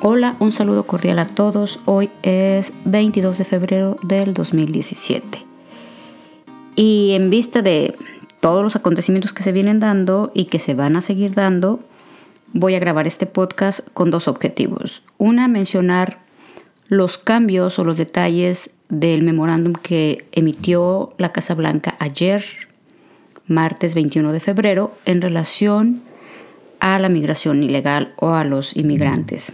Hola, un saludo cordial a todos. Hoy es 22 de febrero del 2017. Y en vista de todos los acontecimientos que se vienen dando y que se van a seguir dando, voy a grabar este podcast con dos objetivos. Una, mencionar los cambios o los detalles del memorándum que emitió la Casa Blanca ayer, martes 21 de febrero, en relación a la migración ilegal o a los inmigrantes.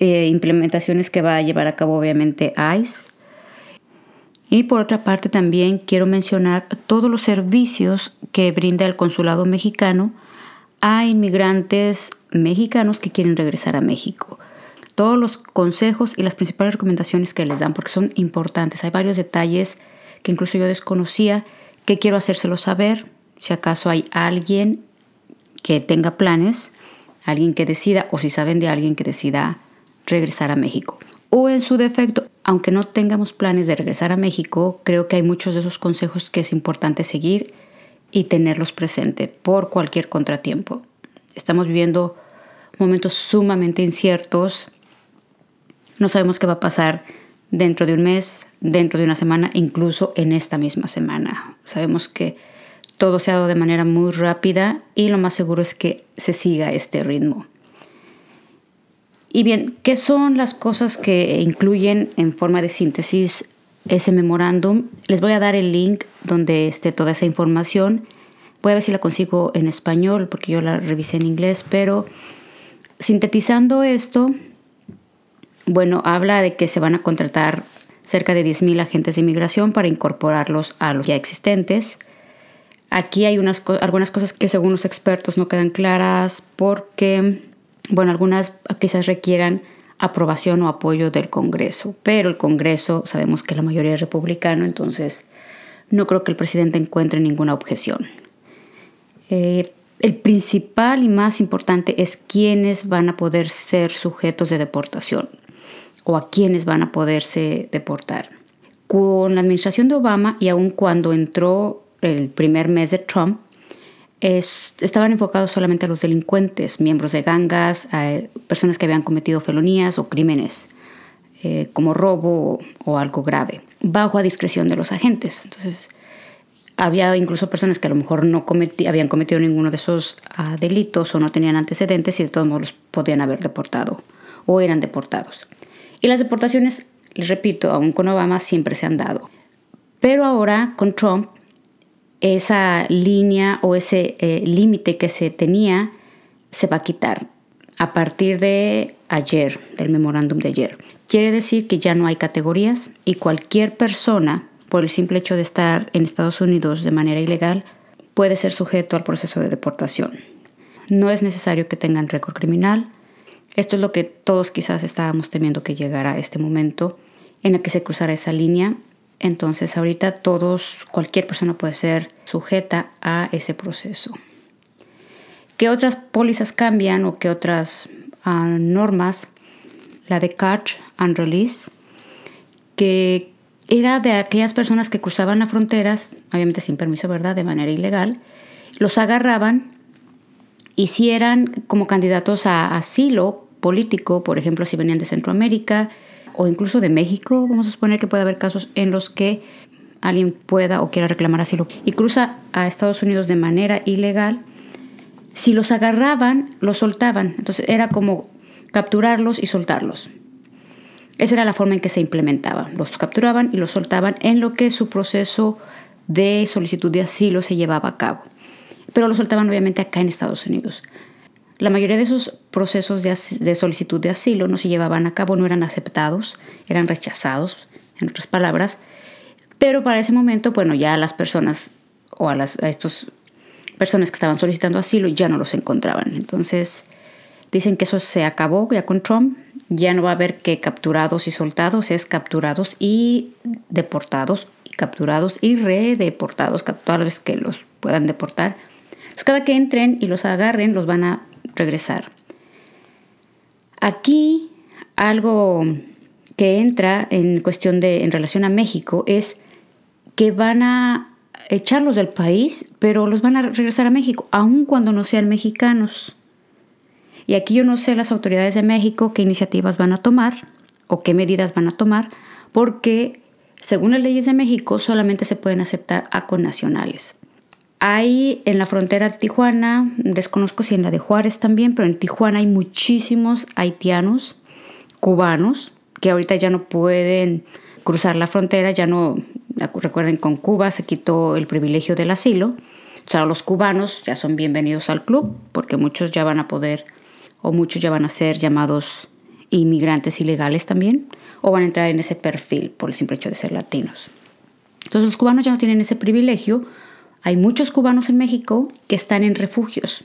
Eh, implementaciones que va a llevar a cabo obviamente ICE. Y por otra parte también quiero mencionar todos los servicios que brinda el consulado mexicano a inmigrantes mexicanos que quieren regresar a México. Todos los consejos y las principales recomendaciones que les dan porque son importantes. Hay varios detalles que incluso yo desconocía que quiero hacérselo saber. Si acaso hay alguien que tenga planes, alguien que decida o si saben de alguien que decida regresar a México. O en su defecto, aunque no tengamos planes de regresar a México, creo que hay muchos de esos consejos que es importante seguir y tenerlos presentes por cualquier contratiempo. Estamos viviendo momentos sumamente inciertos. No sabemos qué va a pasar dentro de un mes, dentro de una semana, incluso en esta misma semana. Sabemos que todo se ha dado de manera muy rápida y lo más seguro es que se siga este ritmo. Y bien, ¿qué son las cosas que incluyen en forma de síntesis ese memorándum? Les voy a dar el link donde esté toda esa información. Voy a ver si la consigo en español porque yo la revisé en inglés, pero sintetizando esto, bueno, habla de que se van a contratar cerca de 10.000 agentes de inmigración para incorporarlos a los ya existentes. Aquí hay unas, algunas cosas que según los expertos no quedan claras porque bueno, algunas quizás requieran aprobación o apoyo del Congreso, pero el Congreso sabemos que la mayoría es republicano, entonces no creo que el presidente encuentre ninguna objeción. Eh, el principal y más importante es quiénes van a poder ser sujetos de deportación o a quiénes van a poderse deportar. Con la administración de Obama y aun cuando entró el primer mes de Trump, estaban enfocados solamente a los delincuentes, miembros de gangas, personas que habían cometido felonías o crímenes eh, como robo o, algo grave, bajo a discreción de los agentes. Entonces, había incluso personas que a lo mejor no habían cometido ninguno de esos ah, delitos o no tenían antecedentes y de todos modos podían haber deportado o eran deportados. Y las deportaciones, les repito, aún con Obama siempre se han dado. Pero ahora con Trump esa línea o ese eh, límite que se tenía se va a quitar a partir de ayer, del memorándum de ayer. Quiere decir que ya no hay categorías y cualquier persona, por el simple hecho de estar en Estados Unidos de manera ilegal, puede ser sujeto al proceso de deportación. No es necesario que tengan récord criminal. Esto es lo que todos quizás estábamos temiendo que llegara este momento en el que se cruzara esa línea entonces ahorita todos, cualquier persona puede ser sujeta a ese proceso. ¿Qué otras pólizas cambian o qué otras ah, normas? La de catch and release, que era de aquellas personas que cruzaban las fronteras, obviamente sin permiso, ¿verdad? De manera ilegal, los agarraban y si eran como candidatos a asilo político, por ejemplo, si venían de Centroamérica, o incluso de México, vamos a suponer que puede haber casos en los que alguien pueda o quiera reclamar asilo y cruza a Estados Unidos de manera ilegal, si los agarraban, los soltaban. Entonces era como capturarlos y soltarlos. Esa era la forma en que se implementaba. Los capturaban y los soltaban en lo que su proceso de solicitud de asilo se llevaba a cabo. Pero los soltaban obviamente acá en Estados Unidos. La mayoría de esos procesos de, solicitud de asilo no se llevaban a cabo, no eran aceptados, eran rechazados, en otras palabras. Pero para ese momento, bueno, ya las personas o a, las, a estas personas que estaban solicitando asilo ya no los encontraban. Entonces, dicen que eso se acabó ya con Trump. Ya no va a haber que capturados y soltados, es capturados y deportados, y capturados y redeportados, capturados que los puedan deportar. Entonces, cada que entren y los agarren, los van a regresar. Aquí algo que entra en cuestión de en relación a México es que van a echarlos del país, pero los van a regresar a México, aun cuando no sean mexicanos. Y aquí yo no sé las autoridades de México qué iniciativas van a tomar o qué medidas van a tomar, porque según las leyes de México solamente se pueden aceptar a connacionales. Hay en la frontera de Tijuana, desconozco si en la de Juárez también, pero en Tijuana hay muchísimos haitianos, cubanos, que ahorita ya no pueden cruzar la frontera, ya no, recuerden, con Cuba se quitó el privilegio del asilo. O sea, los cubanos ya son bienvenidos al club porque muchos ya van a poder o muchos ya van a ser llamados inmigrantes ilegales también o van a entrar en ese perfil por el simple hecho de ser latinos. Entonces los cubanos ya no tienen ese privilegio. Hay muchos cubanos en México que están en refugios.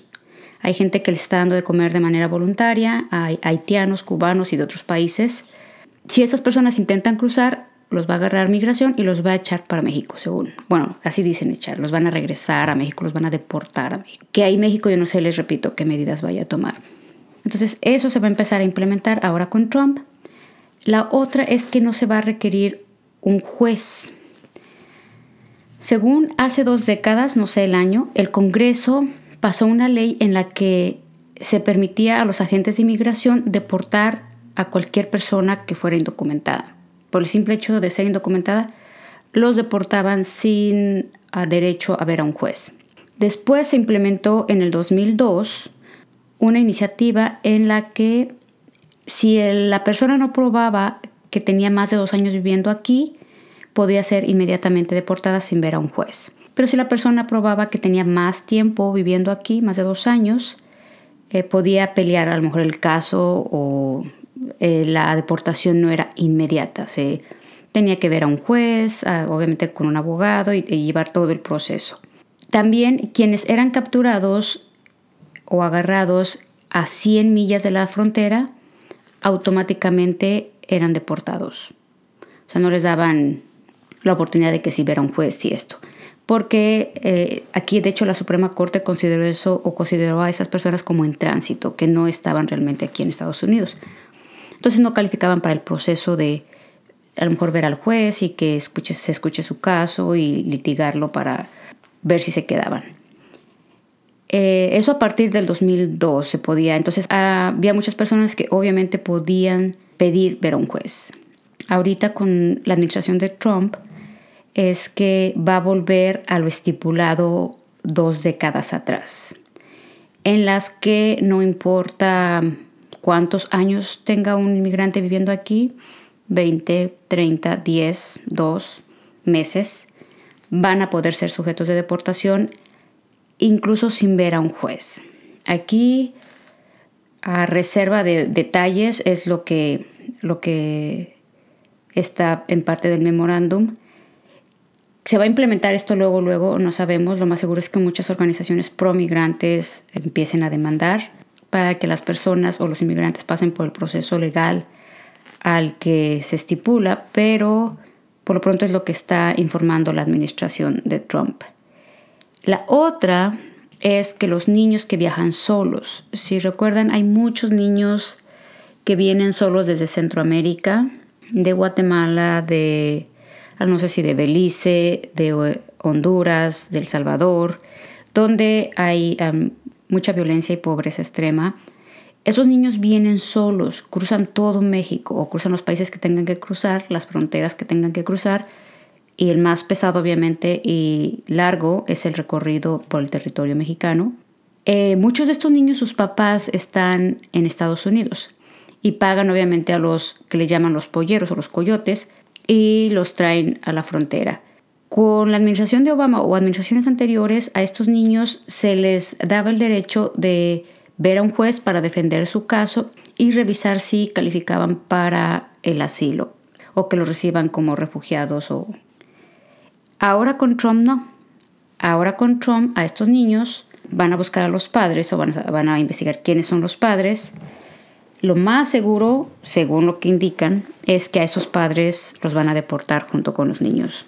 Hay gente que les está dando de comer de manera voluntaria, hay haitianos, cubanos y de otros países. Si esas personas intentan cruzar, los va a agarrar migración y los va a echar para México, según. Bueno, así dicen echar, los van a regresar a México, los van a deportar a México. Que ahí México yo no sé, les repito, qué medidas vaya a tomar. Entonces eso se va a empezar a implementar ahora con Trump. La otra es que no se va a requerir un juez. Según hace dos décadas, no sé el año, el Congreso pasó una ley en la que se permitía a los agentes de inmigración deportar a cualquier persona que fuera indocumentada. Por el simple hecho de ser indocumentada, los deportaban sin derecho a ver a un juez. Después se implementó en el 2002 una iniciativa en la que si la persona no probaba que tenía más de dos años viviendo aquí, podía ser inmediatamente deportada sin ver a un juez. Pero si la persona probaba que tenía más tiempo viviendo aquí, más de dos años, eh, podía pelear a lo mejor el caso o eh, la deportación no era inmediata. Se tenía que ver a un juez, obviamente con un abogado y llevar todo el proceso. También quienes eran capturados o agarrados a 100 millas de la frontera, automáticamente eran deportados. O sea, no les daban la oportunidad de que si viera un juez y esto. Porque eh, aquí, de hecho, la Suprema Corte consideró eso o consideró a esas personas como en tránsito, que no estaban realmente aquí en Estados Unidos. Entonces no calificaban para el proceso de a lo mejor ver al juez y que escuche, se escuche su caso y litigarlo para ver si se quedaban. Eh, eso a partir del 2002 se podía. Entonces había muchas personas que obviamente podían pedir ver a un juez. Ahorita con la administración de Trump es que va a volver a lo estipulado dos décadas atrás, en las que no importa cuántos años tenga un inmigrante viviendo aquí, 20, 30, 10, 2 meses, van a poder ser sujetos de deportación incluso sin ver a un juez. Aquí, a reserva de detalles, es lo que, lo que está en parte del memorándum. ¿Se va a implementar esto luego, luego? No sabemos. Lo más seguro es que muchas organizaciones pro migrantes empiecen a demandar para que las personas o los inmigrantes pasen por el proceso legal al que se estipula, pero por lo pronto es lo que está informando la administración de Trump. La otra es que los niños que viajan solos, si recuerdan, hay muchos niños que vienen solos desde Centroamérica, de Guatemala, de, no sé si de Belice, de Honduras, de El Salvador, donde hay mucha violencia y pobreza extrema. Esos niños vienen solos, cruzan todo México o cruzan los países que tengan que cruzar, las fronteras que tengan que cruzar y el más pesado obviamente y largo es el recorrido por el territorio mexicano. Eh, muchos de estos niños, sus papás están en Estados Unidos y pagan obviamente a los que le llaman los polleros o los coyotes y los traen a la frontera. Con la administración de Obama o administraciones anteriores, a estos niños se les daba el derecho de ver a un juez para defender su caso y revisar si calificaban para el asilo o que los reciban como refugiados o Ahora con Trump no. Ahora con Trump a estos niños van a buscar a los padres o van a, van a investigar quiénes son los padres. Lo más seguro, según lo que indican, es que a esos padres los van a deportar junto con los niños.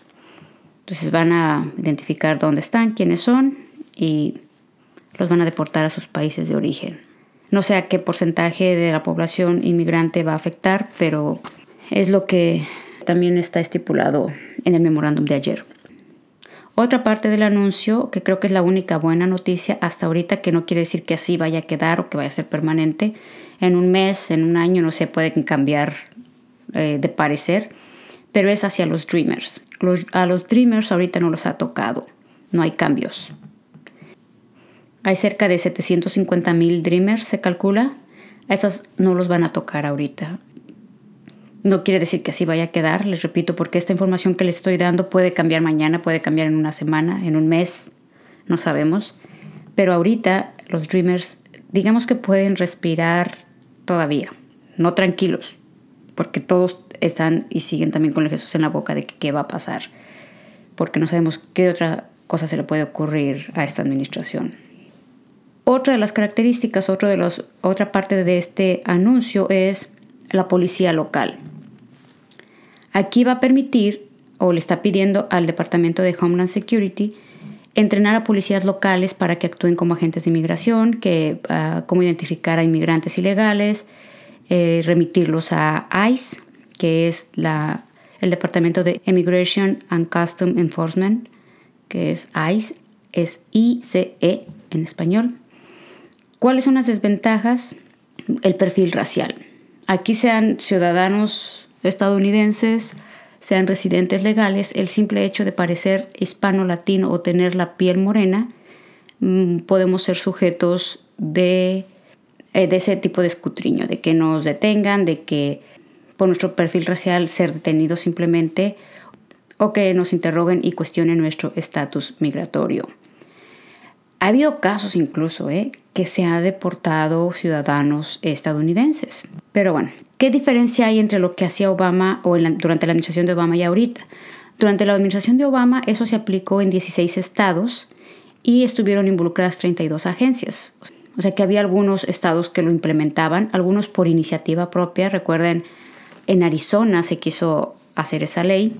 Entonces van a identificar dónde están, quiénes son y los van a deportar a sus países de origen. No sé a qué porcentaje de la población inmigrante va a afectar, pero es lo que también está estipulado en el memorándum de ayer. Otra parte del anuncio, que creo que es la única buena noticia hasta ahorita, que no quiere decir que así vaya a quedar o que vaya a ser permanente, en un mes, en un año, no se pueden cambiar eh, de parecer, pero es hacia los Dreamers. a los Dreamers ahorita no los ha tocado, no hay cambios. Hay cerca de 750 mil Dreamers, se calcula. A esos no los van a tocar ahorita. No quiere decir que así vaya a quedar, les repito, porque esta información que les estoy dando puede cambiar mañana, puede cambiar en una semana, en un mes, no sabemos. Pero ahorita los Dreamers, digamos que pueden respirar todavía, no tranquilos, porque todos están y siguen también con el Jesús en la boca de qué va a pasar, porque no sabemos qué otra cosa se le puede ocurrir a esta administración. Otra de las características, otro de los, otra parte de este anuncio es la policía local. Aquí va a permitir, o le está pidiendo al Departamento de Homeland Security, entrenar a policías locales para que actúen como agentes de inmigración, que uh, cómo identificar a inmigrantes ilegales, eh, remitirlos a ICE, que es el Departamento de Immigration and Custom Enforcement, que es ICE, es ICE en español. ¿Cuáles son las desventajas? El perfil racial. Aquí sean ciudadanos estadounidenses, sean residentes legales, el simple hecho de parecer hispano-latino o tener la piel morena, mm, podemos ser sujetos de, eh, de ese tipo de escutriño, de que nos detengan, de que por nuestro perfil racial ser detenidos simplemente o que nos interroguen y cuestionen nuestro estatus migratorio. Ha habido casos incluso ¿eh? que se han deportado ciudadanos estadounidenses. Pero bueno, ¿qué diferencia hay entre lo que hacía Obama o durante la administración de Obama y ahorita? Durante la administración de Obama eso se aplicó en 16 estados y estuvieron involucradas 32 agencias. O sea que había algunos estados que lo implementaban, algunos por iniciativa propia. Recuerden, en Arizona se quiso hacer esa ley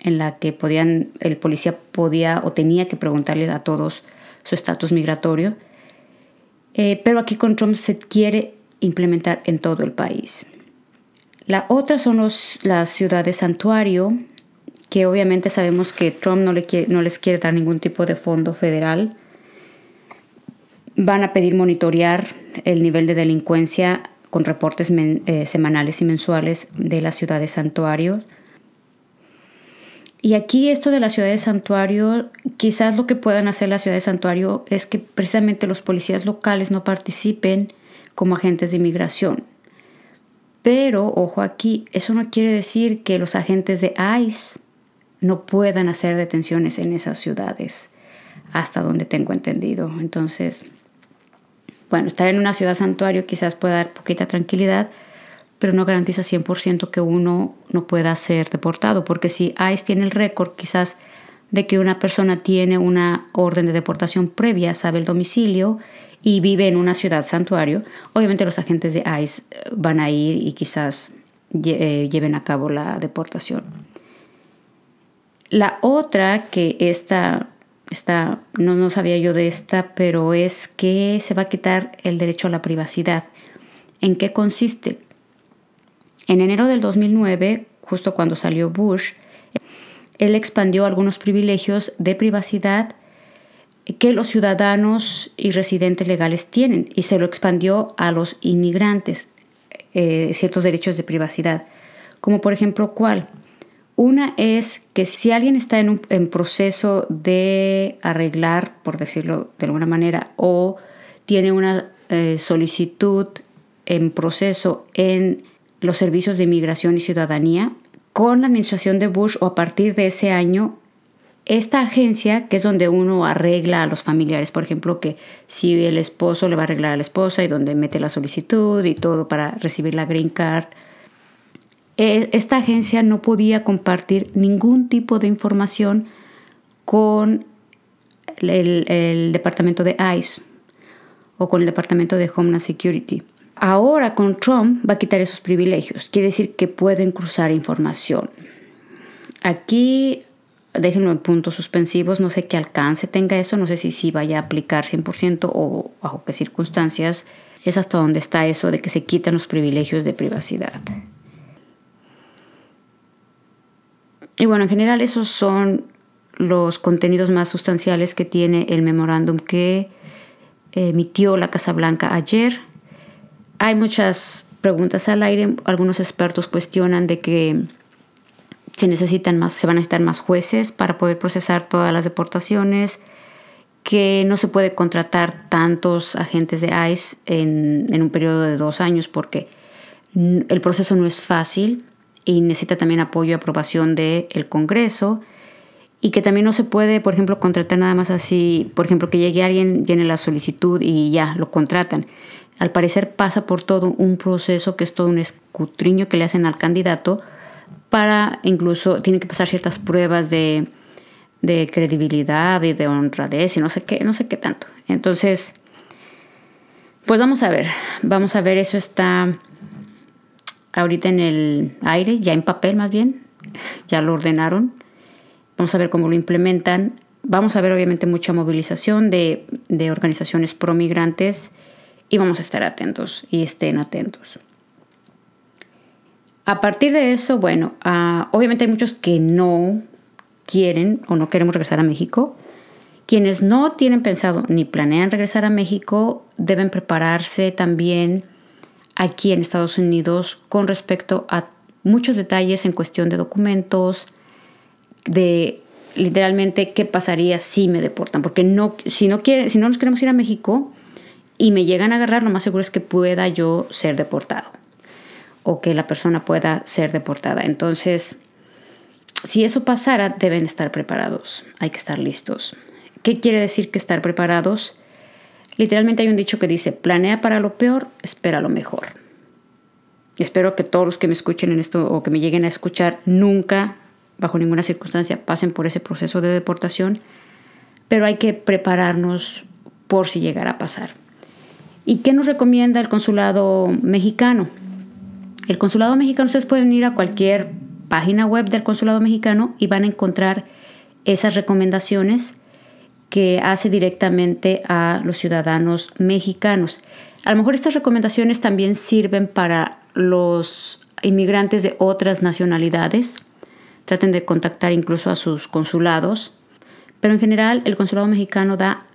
en la que podían, el policía podía o tenía que preguntarle a todos su estatus migratorio. Eh, pero aquí con Trump se quiere implementar en todo el país. La otra son los, las ciudades santuario, que obviamente sabemos que Trump no, le no les quiere dar ningún tipo de fondo federal. Van a pedir monitorear el nivel de delincuencia con reportes eh, semanales y mensuales de las ciudades santuario. Y aquí esto de la ciudad de santuario, quizás lo que puedan hacer la ciudad de santuario es que precisamente los policías locales no participen como agentes de inmigración. Pero, ojo aquí, eso no quiere decir que los agentes de ICE no puedan hacer detenciones en esas ciudades, hasta donde tengo entendido. Entonces, bueno, estar en una ciudad santuario quizás pueda dar poquita tranquilidad, pero no garantiza 100% que uno no pueda ser deportado, porque si ICE tiene el récord quizás de que una persona tiene una orden de deportación previa, sabe el domicilio y vive en una ciudad santuario, obviamente los agentes de ICE eh, van a ir y quizás eh, lleven a cabo la deportación. La otra que esta, no, no sabía yo de esta, pero es que se va a quitar el derecho a la privacidad. ¿En qué consiste? En enero del 2009, justo cuando salió Bush, él expandió algunos privilegios de privacidad que los ciudadanos y residentes legales tienen y se lo expandió a los inmigrantes, eh, ciertos derechos de privacidad, como por ejemplo cuál. Una es que si alguien está en un proceso de arreglar, por decirlo de alguna manera, o tiene una eh, solicitud en proceso en los servicios de inmigración y ciudadanía. Con la administración de Bush o a partir de ese año, esta agencia, que es donde uno arregla a los familiares, por ejemplo, que si el esposo le va a arreglar a la esposa y donde mete la solicitud y todo para recibir la green card, e, esta agencia no podía compartir ningún tipo de información con el, el departamento de ICE o con el departamento de Homeland Security. Ahora con Trump va a quitar esos privilegios. Quiere decir que pueden cruzar información. Aquí déjenlo en puntos suspensivos, no sé qué alcance tenga eso, no sé si, si vaya a aplicar 100% o bajo qué circunstancias. Es hasta donde está eso de que se quitan los privilegios de privacidad. Y bueno, en general esos son los contenidos más sustanciales que tiene el memorándum que emitió la Casa Blanca ayer. Hay muchas preguntas al aire. Algunos expertos cuestionan de que se necesitan más, se van a necesitar más jueces para poder procesar todas las deportaciones, que no se puede contratar tantos agentes de ICE en, en un periodo de dos años porque el proceso no es fácil y necesita también apoyo y aprobación del Congreso y que también no se puede, por ejemplo, contratar nada más así, por ejemplo, que llegue alguien, viene la solicitud y ya lo contratan. Al parecer pasa por todo un proceso que es todo un escutriño que le hacen al candidato para incluso, tiene que pasar ciertas pruebas de, de credibilidad y de honradez y no sé qué, no sé qué tanto. Entonces, pues vamos a ver, vamos a ver, eso está ahorita en el aire, ya en papel más bien, ya lo ordenaron. Vamos a ver cómo lo implementan. Vamos a ver obviamente mucha movilización de, de organizaciones pro migrantes y vamos a estar atentos y estén atentos. A partir de eso, bueno, ah, obviamente hay muchos que no quieren o no queremos regresar a México. Quienes no tienen pensado ni planean regresar a México deben prepararse también aquí en Estados Unidos con respecto a muchos detalles en cuestión de documentos, de literalmente qué pasaría si me deportan, porque no, si, no si no nos queremos ir a México y me llegan a agarrar, lo más seguro es que pueda yo ser deportado o que la persona pueda ser deportada. Entonces, si eso pasara, deben estar preparados, hay que estar listos. ¿Qué quiere decir que estar preparados? Literalmente hay un dicho que dice, planea para lo peor, espera lo mejor. Espero que todos los que me escuchen en esto o que me lleguen a escuchar nunca, bajo ninguna circunstancia, pasen por ese proceso de deportación, pero hay que prepararnos por si llegara a pasar. ¿Y qué nos recomienda el consulado mexicano? El Consulado Mexicano, ustedes pueden ir a cualquier página web del Consulado Mexicano y van a encontrar esas recomendaciones que hace directamente a los ciudadanos mexicanos. A lo mejor estas recomendaciones también sirven para los inmigrantes de otras nacionalidades. Traten de contactar incluso a sus consulados. Pero en general el Consulado Mexicano da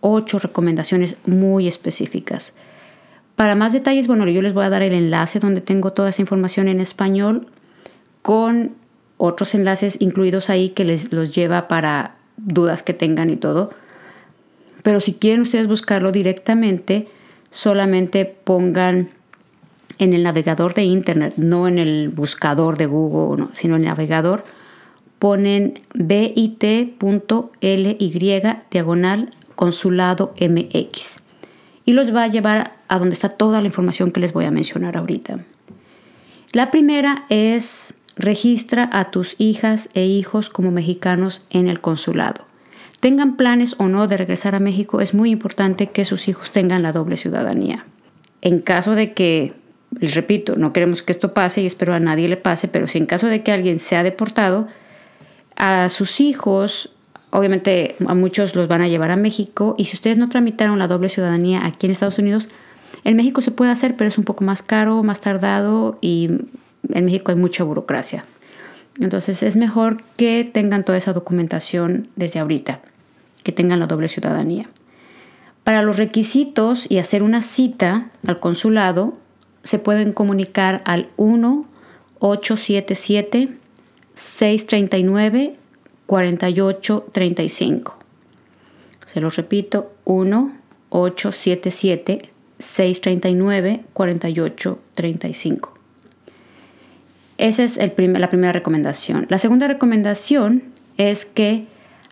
ocho recomendaciones muy específicas. Para más detalles, bueno, yo les voy a dar el enlace donde tengo toda esa información en español con otros enlaces incluidos ahí que les los lleva para dudas que tengan y todo. Pero si quieren ustedes buscarlo directamente, solamente pongan en el navegador de internet, no en el buscador de Google, sino en el navegador, ponen bit.ly diagonal consulado MX y los va a llevar a donde está toda la información que les voy a mencionar ahorita. La primera es registra a tus hijas e hijos como mexicanos en el consulado. Tengan planes o no de regresar a México, es muy importante que sus hijos tengan la doble ciudadanía. En caso de que, les repito, no queremos que esto pase y espero a nadie le pase, pero si en caso de que alguien sea deportado, a sus hijos Obviamente a muchos los van a llevar a México y si ustedes no tramitaron la doble ciudadanía aquí en Estados Unidos, en México se puede hacer, pero es un poco más caro, más tardado y en México hay mucha burocracia. Entonces es mejor que tengan toda esa documentación desde ahorita, que tengan la doble ciudadanía. Para los requisitos y hacer una cita al consulado, se pueden comunicar al 1 877 639 4835. Se los repito, 1 877 639 4835. Esa es la primera recomendación. La segunda recomendación es que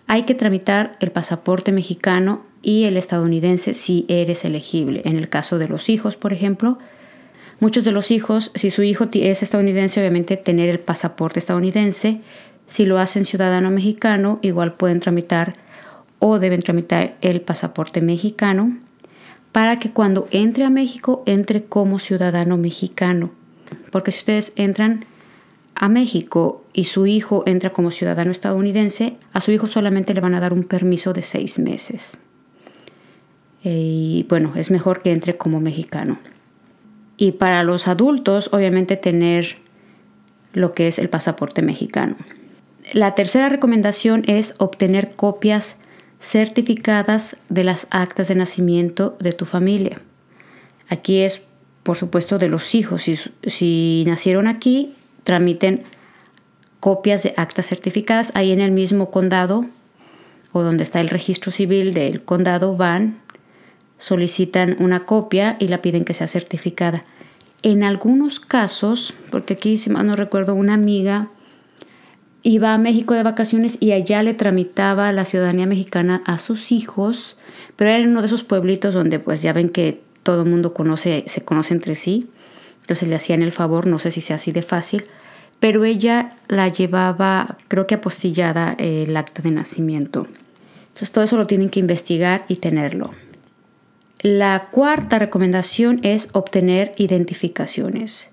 hay que tramitar el pasaporte mexicano y el estadounidense si eres elegible. En el caso de los hijos, por ejemplo, muchos de los hijos, si su hijo es estadounidense, obviamente tener el pasaporte estadounidense, si lo hacen ciudadano mexicano, igual pueden tramitar o deben tramitar el pasaporte mexicano para que cuando entre a México entre como ciudadano mexicano. Porque si ustedes entran a México y su hijo entra como ciudadano estadounidense, a su hijo solamente le van a dar un permiso de seis meses. Y bueno, es mejor que entre como mexicano. Y para los adultos, obviamente tener lo que es el pasaporte mexicano La tercera recomendación es obtener copias certificadas de las actas de nacimiento de tu familia. Aquí es, por supuesto, de los hijos. Si, si nacieron aquí, tramiten copias de actas certificadas. Ahí en el mismo condado o donde está el registro civil del condado van, solicitan una copia y la piden que sea certificada. En algunos casos, porque aquí, si no recuerdo, una amiga iba a México de vacaciones y allá le tramitaba la ciudadanía mexicana a sus hijos, pero era en uno de esos pueblitos donde pues ya ven que todo el mundo conoce, se conoce entre sí, entonces le hacían el favor, no sé si sea así de fácil, pero ella la llevaba, creo que apostillada el acta de nacimiento. Entonces todo eso lo tienen que investigar y tenerlo. La cuarta recomendación es obtener identificaciones.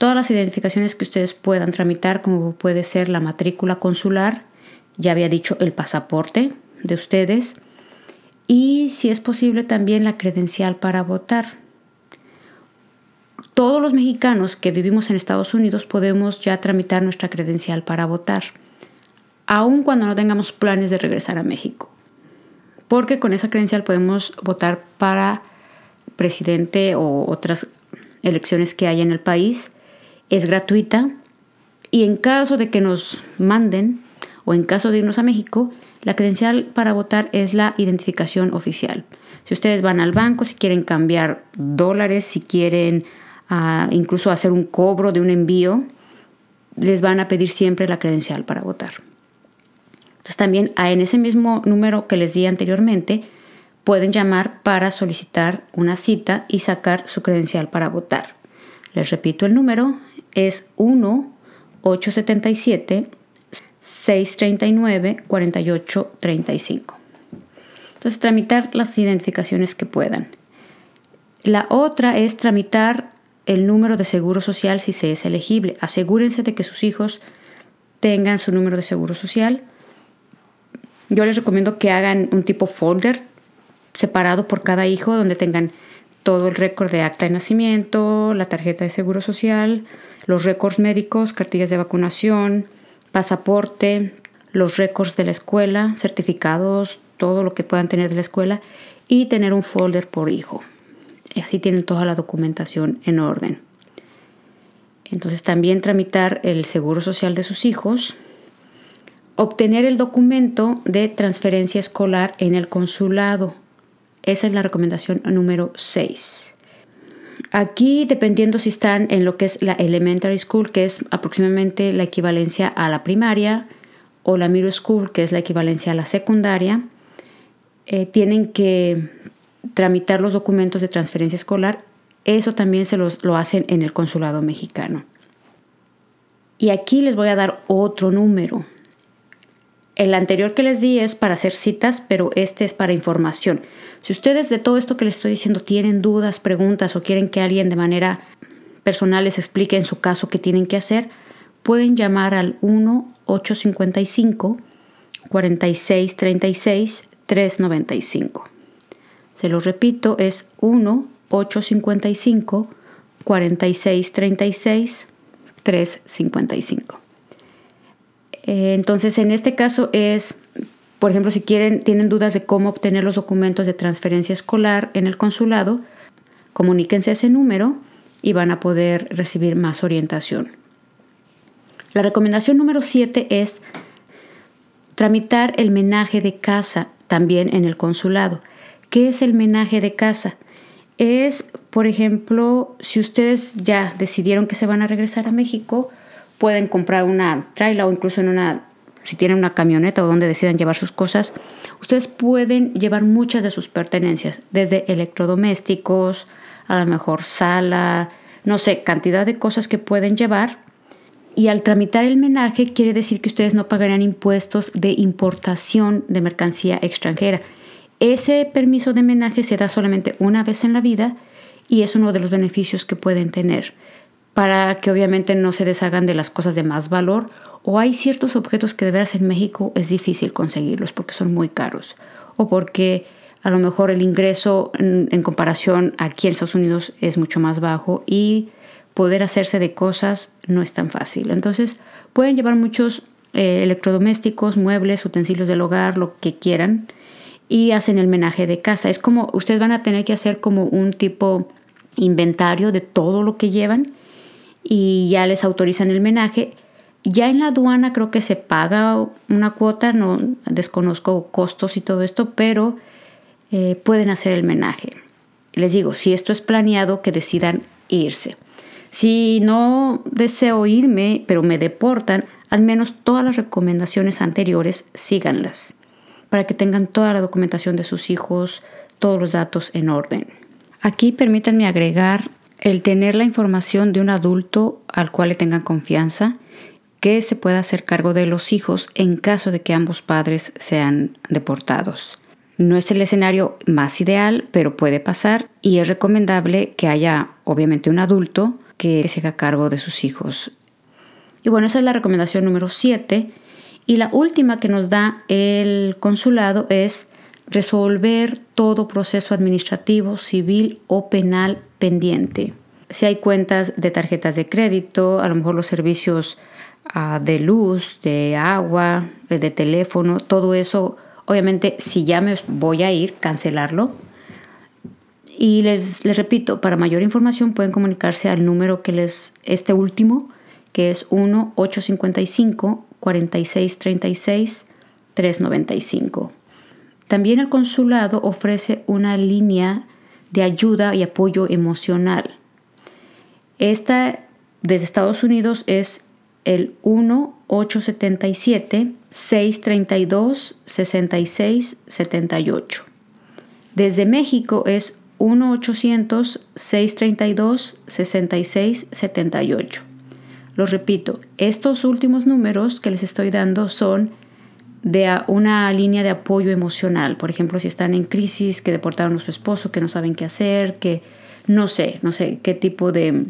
Todas las identificaciones que ustedes puedan tramitar, como puede ser la matrícula consular, ya había dicho el pasaporte de ustedes, y si es posible también la credencial para votar todos los mexicanos que vivimos en Estados Unidos podemos ya tramitar nuestra credencial para votar, aun cuando no tengamos planes de regresar a México. Porque con esa credencial podemos votar para presidente o otras elecciones que haya en el país. Es gratuita y en caso de que nos manden o en caso de irnos a México, la credencial para votar es la identificación oficial. Si ustedes van al banco, si quieren cambiar dólares, si quieren incluso hacer un cobro de un envío, les van a pedir siempre la credencial para votar. Entonces también en ese mismo número que les di anteriormente, pueden llamar para solicitar una cita y sacar su credencial para votar. Les repito el número, es 1-877-639-4835. Entonces tramitar las identificaciones que puedan. La otra es tramitar el número de seguro social si se es elegible. Asegúrense de que sus hijos tengan su número de seguro social. Yo les recomiendo que hagan un tipo folder separado por cada hijo donde tengan todo el récord de acta de nacimiento, la tarjeta de seguro social, los récords médicos, cartillas de vacunación, pasaporte, los récords de la escuela, certificados, todo lo que puedan tener de la escuela y tener un folder por hijo. Y así tienen toda la documentación en orden. Entonces también tramitar el seguro social de sus hijos, obtener el documento de transferencia escolar en el consulado. Esa es la recomendación número 6. Aquí, dependiendo si están en lo que es la elementary school, que es aproximadamente la equivalencia a la primaria, o la middle school, que es la equivalencia a la secundaria, eh, tienen que tramitar los documentos de transferencia escolar, eso también se los, lo hacen en el consulado mexicano. Y aquí les voy a dar otro número. El anterior que les di es para hacer citas, pero este es para información. Si ustedes de todo esto que les estoy diciendo tienen dudas, preguntas o quieren que alguien de manera personal les explique en su caso qué tienen que hacer, pueden llamar al 1-855 4636 395. Se lo repito, es 1-855-4636-355. Eh, entonces, en este caso es, por ejemplo, si quieren, tienen dudas de cómo obtener los documentos de transferencia escolar en el consulado, comuníquense a ese número y van a poder recibir más orientación. La recomendación número 7 es tramitar el menaje de casa también en el consulado. ¿Qué es el menaje de casa? Es, por ejemplo, si ustedes ya decidieron que se van a regresar a México, pueden comprar una trailer o incluso en una, si tienen una camioneta o donde decidan llevar sus cosas, ustedes pueden llevar muchas de sus pertenencias, desde electrodomésticos, a lo mejor sala, no sé, cantidad de cosas que pueden llevar. Y al tramitar el menaje quiere decir que ustedes no pagarían impuestos de importación de mercancía extranjera. Ese permiso de menaje se da solamente una vez en la vida y es uno de los beneficios que pueden tener para que obviamente no se deshagan de las cosas de más valor o hay ciertos objetos que de veras en México es difícil conseguirlos porque son muy caros o porque a lo mejor el ingreso en, comparación aquí en Estados Unidos es mucho más bajo y poder hacerse de cosas no es tan fácil. Entonces pueden llevar muchos eh, electrodomésticos, muebles, utensilios del hogar, lo que quieran, y hacen el menaje de casa. Es como ustedes van a tener que hacer como un tipo inventario de todo lo que llevan y ya les autorizan el menaje. Ya en la aduana creo que se paga una cuota, no desconozco costos y todo esto, pero eh, pueden hacer el menaje. Les digo, si esto es planeado, que decidan irse. Si no deseo irme, pero me deportan, al menos todas las recomendaciones anteriores síganlas, para que tengan toda la documentación de sus hijos, todos los datos en orden. Aquí permítanme agregar el tener la información de un adulto al cual le tengan confianza, que se pueda hacer cargo de los hijos en caso de que ambos padres sean deportados. No es el escenario más ideal, pero puede pasar y es recomendable que haya obviamente un adulto que se haga cargo de sus hijos. Y bueno, esa es la recomendación número 7. Y la última que nos da el consulado es resolver todo proceso administrativo, civil o penal pendiente. Si hay cuentas de tarjetas de crédito, a lo mejor los servicios ah, de luz, de agua, de teléfono, todo eso Obviamente, si ya me voy a ir, cancelarlo. Y les, les repito, para mayor información pueden comunicarse al número que les, este último, que es 1-855-4636-395. También el consulado ofrece una línea de ayuda y apoyo emocional. Esta desde Estados Unidos es el 1-877-632-6678. Desde México es 1-800-632-6678. Los repito, estos últimos números que les estoy dando son de una línea de apoyo emocional. Por ejemplo, si están en crisis, que deportaron a su esposo, que no saben qué hacer, que no sé, no sé qué tipo de,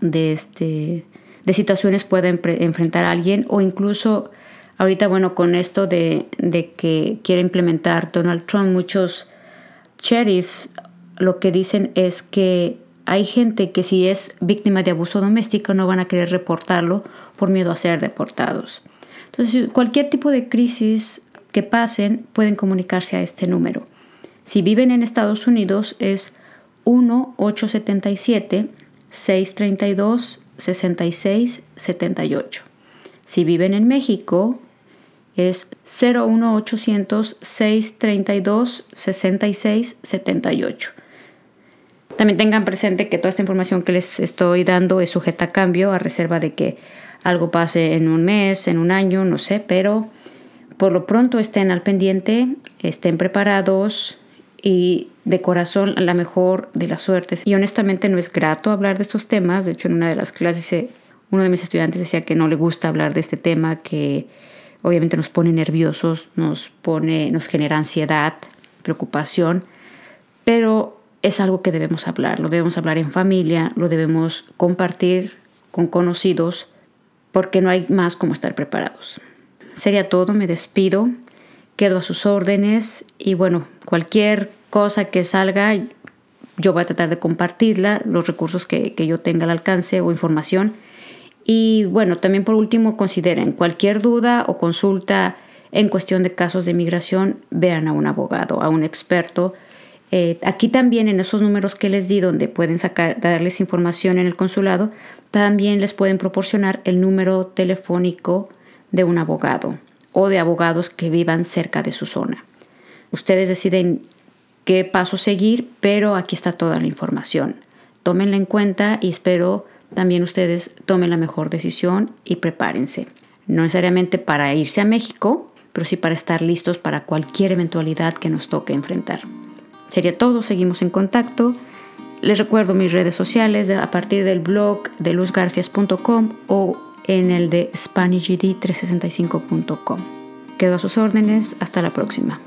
de este, de situaciones puede enfrentar a alguien o incluso ahorita, bueno, con esto de, de que quiere implementar Donald Trump, muchos sheriffs lo que dicen es que hay gente que si es víctima de abuso doméstico no van a querer reportarlo por miedo a ser deportados. Entonces, cualquier tipo de crisis que pasen pueden comunicarse a este número. Si viven en Estados Unidos es 1-877 632 66 78. Si viven en México, es 01800 632 66 78. También tengan presente que toda esta información que les estoy dando es sujeta a cambio, a reserva de que algo pase en un mes, en un año, no sé, pero por lo pronto estén al pendiente, estén preparados y de corazón la mejor de las suertes. Y honestamente no es grato hablar de estos temas. De hecho, en una de las clases uno de mis estudiantes decía que no le gusta hablar de este tema, que obviamente nos pone nerviosos, nos pone, nos genera ansiedad, preocupación, pero es algo que debemos hablar, lo debemos hablar en familia, lo debemos compartir con conocidos, porque no hay más como estar preparados. Sería todo, me despido, quedo a sus órdenes y bueno, cualquier cosa que salga, yo voy a tratar de compartirla, los recursos que, yo tenga al alcance o información. Y bueno, también por último, consideren cualquier duda o consulta en cuestión de casos de migración, vean a un abogado, a un experto. Eh, aquí también en esos números que les di, donde pueden sacar, darles información en el consulado, también les pueden proporcionar el número telefónico de un abogado o de abogados que vivan cerca de su zona. Ustedes deciden qué paso seguir, pero aquí está toda la información. Tómenla en cuenta y espero también ustedes tomen la mejor decisión y prepárense. No necesariamente para irse a México, pero sí para estar listos para cualquier eventualidad que nos toque enfrentar. Sería todo, seguimos en contacto. Les recuerdo mis redes sociales a partir del blog de luzgarfias.com o en el de SpanishGD365.com. Quedo a sus órdenes, hasta la próxima.